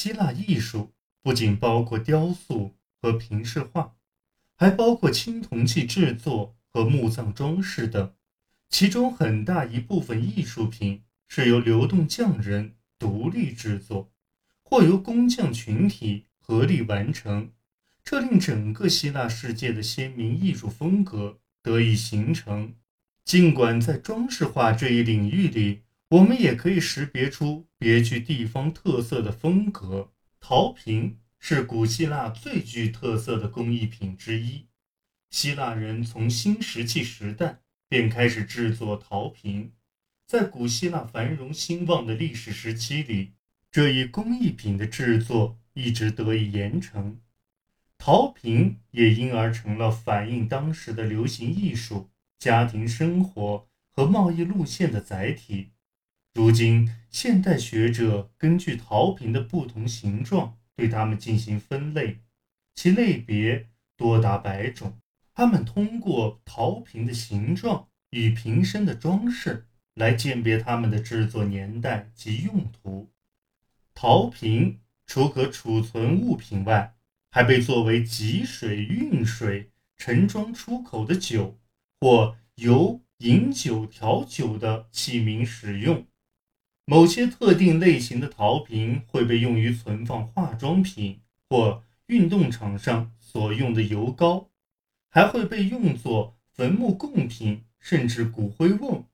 希腊艺术不仅包括雕塑和平饰画，还包括青铜器制作和墓葬装饰等。其中很大一部分艺术品是由流动匠人独立制作，或由工匠群体合力完成，这令整个希腊世界的鲜明艺术风格得以形成。尽管在装饰画这一领域里，我们也可以识别出别具地方特色的风格。陶瓶是古希腊最具特色的工艺品之一。希腊人从新石器时代便开始制作陶瓶，在古希腊繁荣兴旺的历史时期里，这一工艺品的制作一直得以延承。陶瓶也因而成了反映当时的流行艺术、家庭生活和贸易路线的载体。如今，现代学者根据陶瓶的不同形状，对它们进行分类，其类别多达百种。他们通过陶瓶的形状与瓶身的装饰来鉴别它们的制作年代及用途。陶瓶除可储存物品外，还被作为集水、运水、盛装出口的酒或由饮酒、调酒的器皿使用。某些特定类型的陶瓶会被用于存放化妆品或运动场上所用的油膏，还会被用作坟墓贡品甚至骨灰瓮。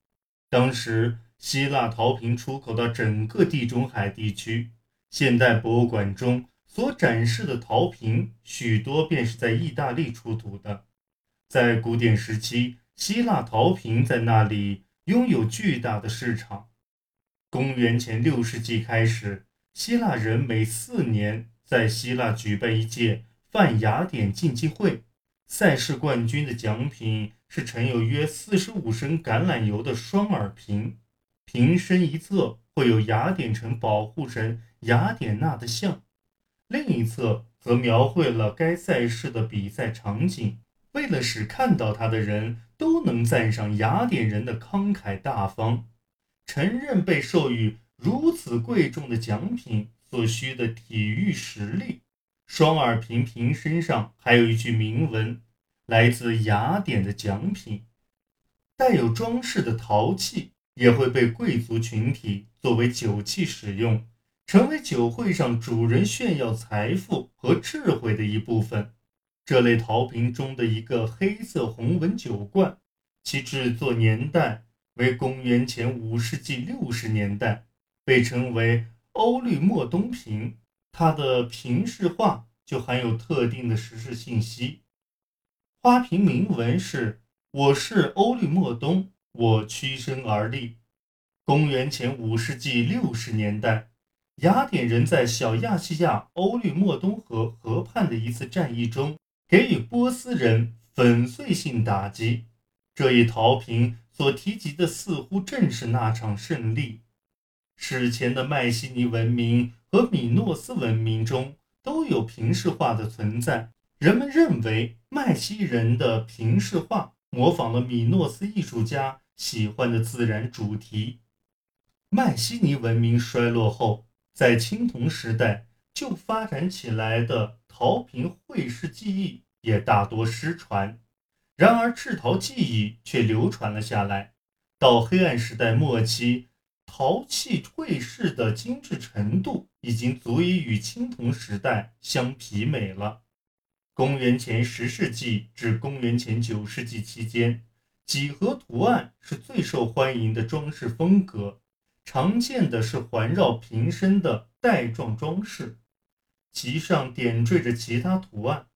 当时，希腊陶瓶出口到整个地中海地区。现代博物馆中所展示的陶瓶许多便是在意大利出土的。在古典时期，希腊陶瓶在那里拥有巨大的市场。公元前六世纪开始，希腊人每四年在希腊举办一届泛雅典竞技会，赛事冠军的奖品是盛有约四十五升橄榄油的双耳瓶，瓶身一侧会有雅典城保护神雅典娜的像，另一侧则描绘了该赛事的比赛场景，为了使看到它的人都能赞赏雅典人的慷慨大方。承认被授予如此贵重的奖品所需的体育实力。双耳瓶瓶身上还有一句铭文，来自雅典的奖品。带有装饰的陶器也会被贵族群体作为酒器使用，成为酒会上主人炫耀财富和智慧的一部分。这类陶瓶中的一个黑色红纹酒罐，其制作年代。为公元前五世纪六十年代，被称为欧律莫东瓶。它的瓶式画就含有特定的时事信息。花瓶铭文是：“我是欧律莫东，我屈身而立。”公元前五世纪六十年代，雅典人在小亚细亚欧律莫东河河畔的一次战役中，给予波斯人粉碎性打击。这一陶瓶。所提及的似乎正是那场胜利。史前的迈锡尼文明和米诺斯文明中都有平视画的存在。人们认为迈锡人的平视画模仿了米诺斯艺术家喜欢的自然主题。迈锡尼文明衰落后，在青铜时代就发展起来的陶瓶绘饰技艺也大多失传。然而，制陶技艺却流传了下来。到黑暗时代末期，陶器绘饰的精致程度已经足以与青铜时代相媲美了。公元前十世纪至公元前九世纪期间，几何图案是最受欢迎的装饰风格。常见的是环绕瓶身的带状装饰，其上点缀着其他图案。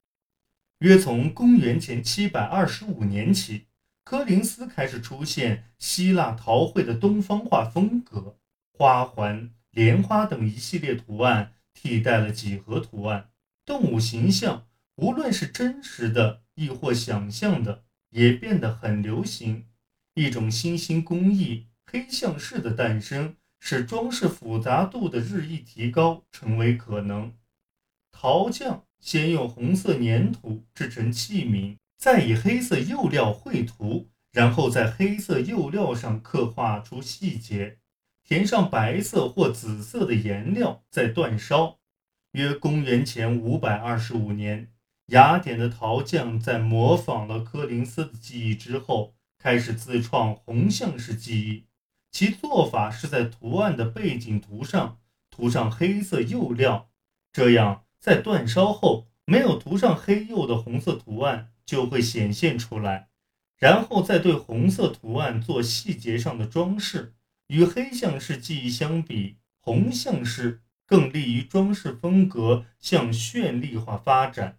约从公元前七百二十五年起，柯林斯开始出现希腊陶绘的东方化风格，花环、莲花等一系列图案替代了几何图案。动物形象，无论是真实的亦或想象的，也变得很流行。一种新兴工艺——黑象式的诞生，使装饰复杂度的日益提高成为可能。陶匠。先用红色粘土制成器皿，再以黑色釉料绘图，然后在黑色釉料上刻画出细节，填上白色或紫色的颜料，再煅烧。约公元前五百二十五年，雅典的陶匠在模仿了柯林斯的技艺之后，开始自创红象式技艺。其做法是在图案的背景图上涂上黑色釉料，这样在煅烧后，没有涂上黑釉的红色图案就会显现出来。然后再对红色图案做细节上的装饰。与黑象式技艺相比，红象式。更利于装饰风格向绚丽化发展。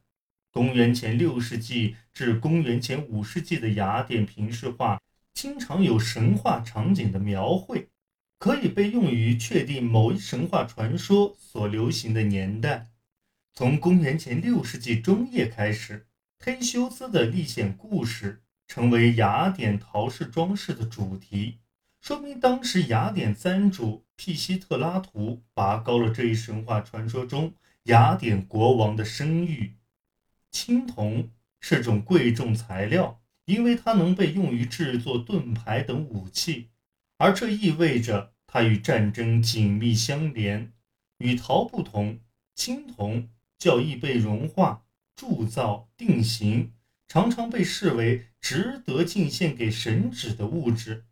公元前六世纪至公元前五世纪的雅典平饰画经常有神话场景的描绘，可以被用于确定某一神话传说所流行的年代。从公元前六世纪中叶开始，忒修斯的历险故事成为雅典陶饰装饰的主题。说明当时雅典三主庇西特拉图拔高了这一神话传说中雅典国王的声誉。青铜是种贵重材料，因为它能被用于制作盾牌等武器，而这意味着它与战争紧密相连。与陶不同，青铜较易被融化、铸造、定型，常常被视为值得进献给神祇的物质。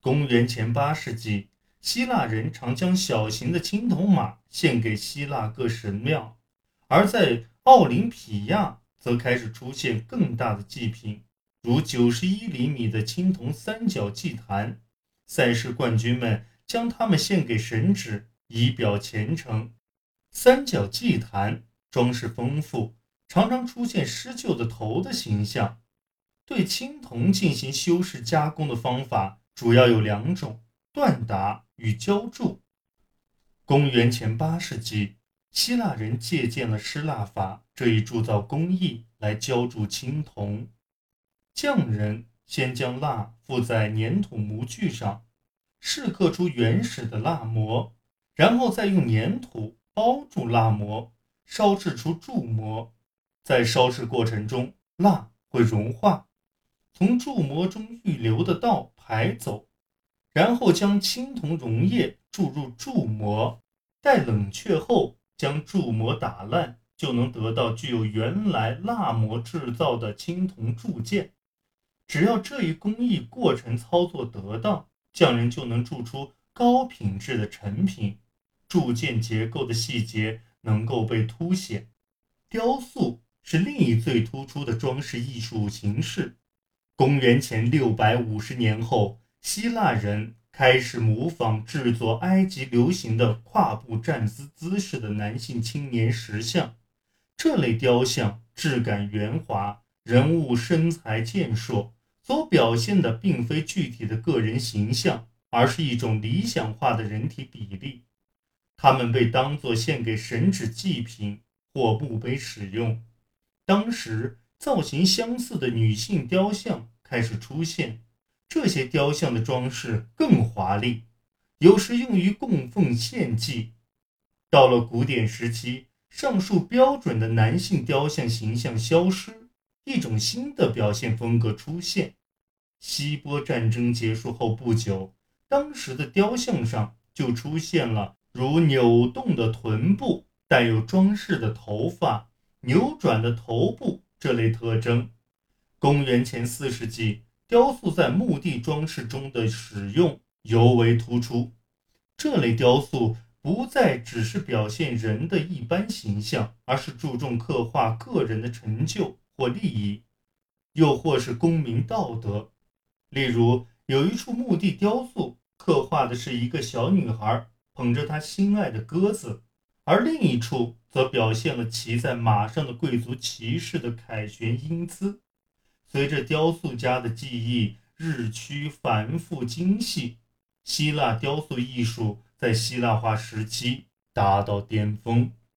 公元前八世纪，希腊人常将小型的青铜马献给希腊各神庙，而在奥林匹亚则开始出现更大的祭品，如九十一厘米的青铜三角祭坛。赛事冠军们将它们献给神祇，以表虔诚。三角祭坛装饰丰富，常常出现狮鹫的头的形象。对青铜进行修饰加工的方法。主要有两种：锻打与浇铸。公元前八世纪，希腊人借鉴了失蜡法这一铸造工艺来浇铸青铜。匠人先将蜡附在粘土模具上，试刻出原始的蜡模，然后再用粘土包住蜡模，烧制出铸模。在烧制过程中，蜡会融化，从铸模中预留的道。排走，然后将青铜溶液注入铸模，待冷却后将铸模打烂，就能得到具有原来蜡模制造的青铜铸件。只要这一工艺过程操作得当，匠人就能铸出高品质的成品。铸件结构的细节能够被凸显。雕塑是另一最突出的装饰艺术形式。公元前六百五十年后，希腊人开始模仿制作埃及流行的跨步站姿姿势的男性青年石像。这类雕像质感圆滑，人物身材健硕，所表现的并非具体的个人形象，而是一种理想化的人体比例。它们被当作献给神祇祭品或墓碑使用。当时。造型相似的女性雕像开始出现，这些雕像的装饰更华丽，有时用于供奉献祭。到了古典时期，上述标准的男性雕像形象消失，一种新的表现风格出现。希波战争结束后不久，当时的雕像上就出现了如扭动的臀部、带有装饰的头发、扭转的头部。这类特征，公元前四世纪，雕塑在墓地装饰中的使用尤为突出。这类雕塑不再只是表现人的一般形象，而是注重刻画个人的成就或利益，又或是公民道德。例如，有一处墓地雕塑刻画的是一个小女孩捧着他心爱的鸽子。而另一处则表现了骑在马上的贵族骑士的凯旋英姿。随着雕塑家的技艺日趋繁复精细，希腊雕塑艺术在希腊化时期达到巅峰。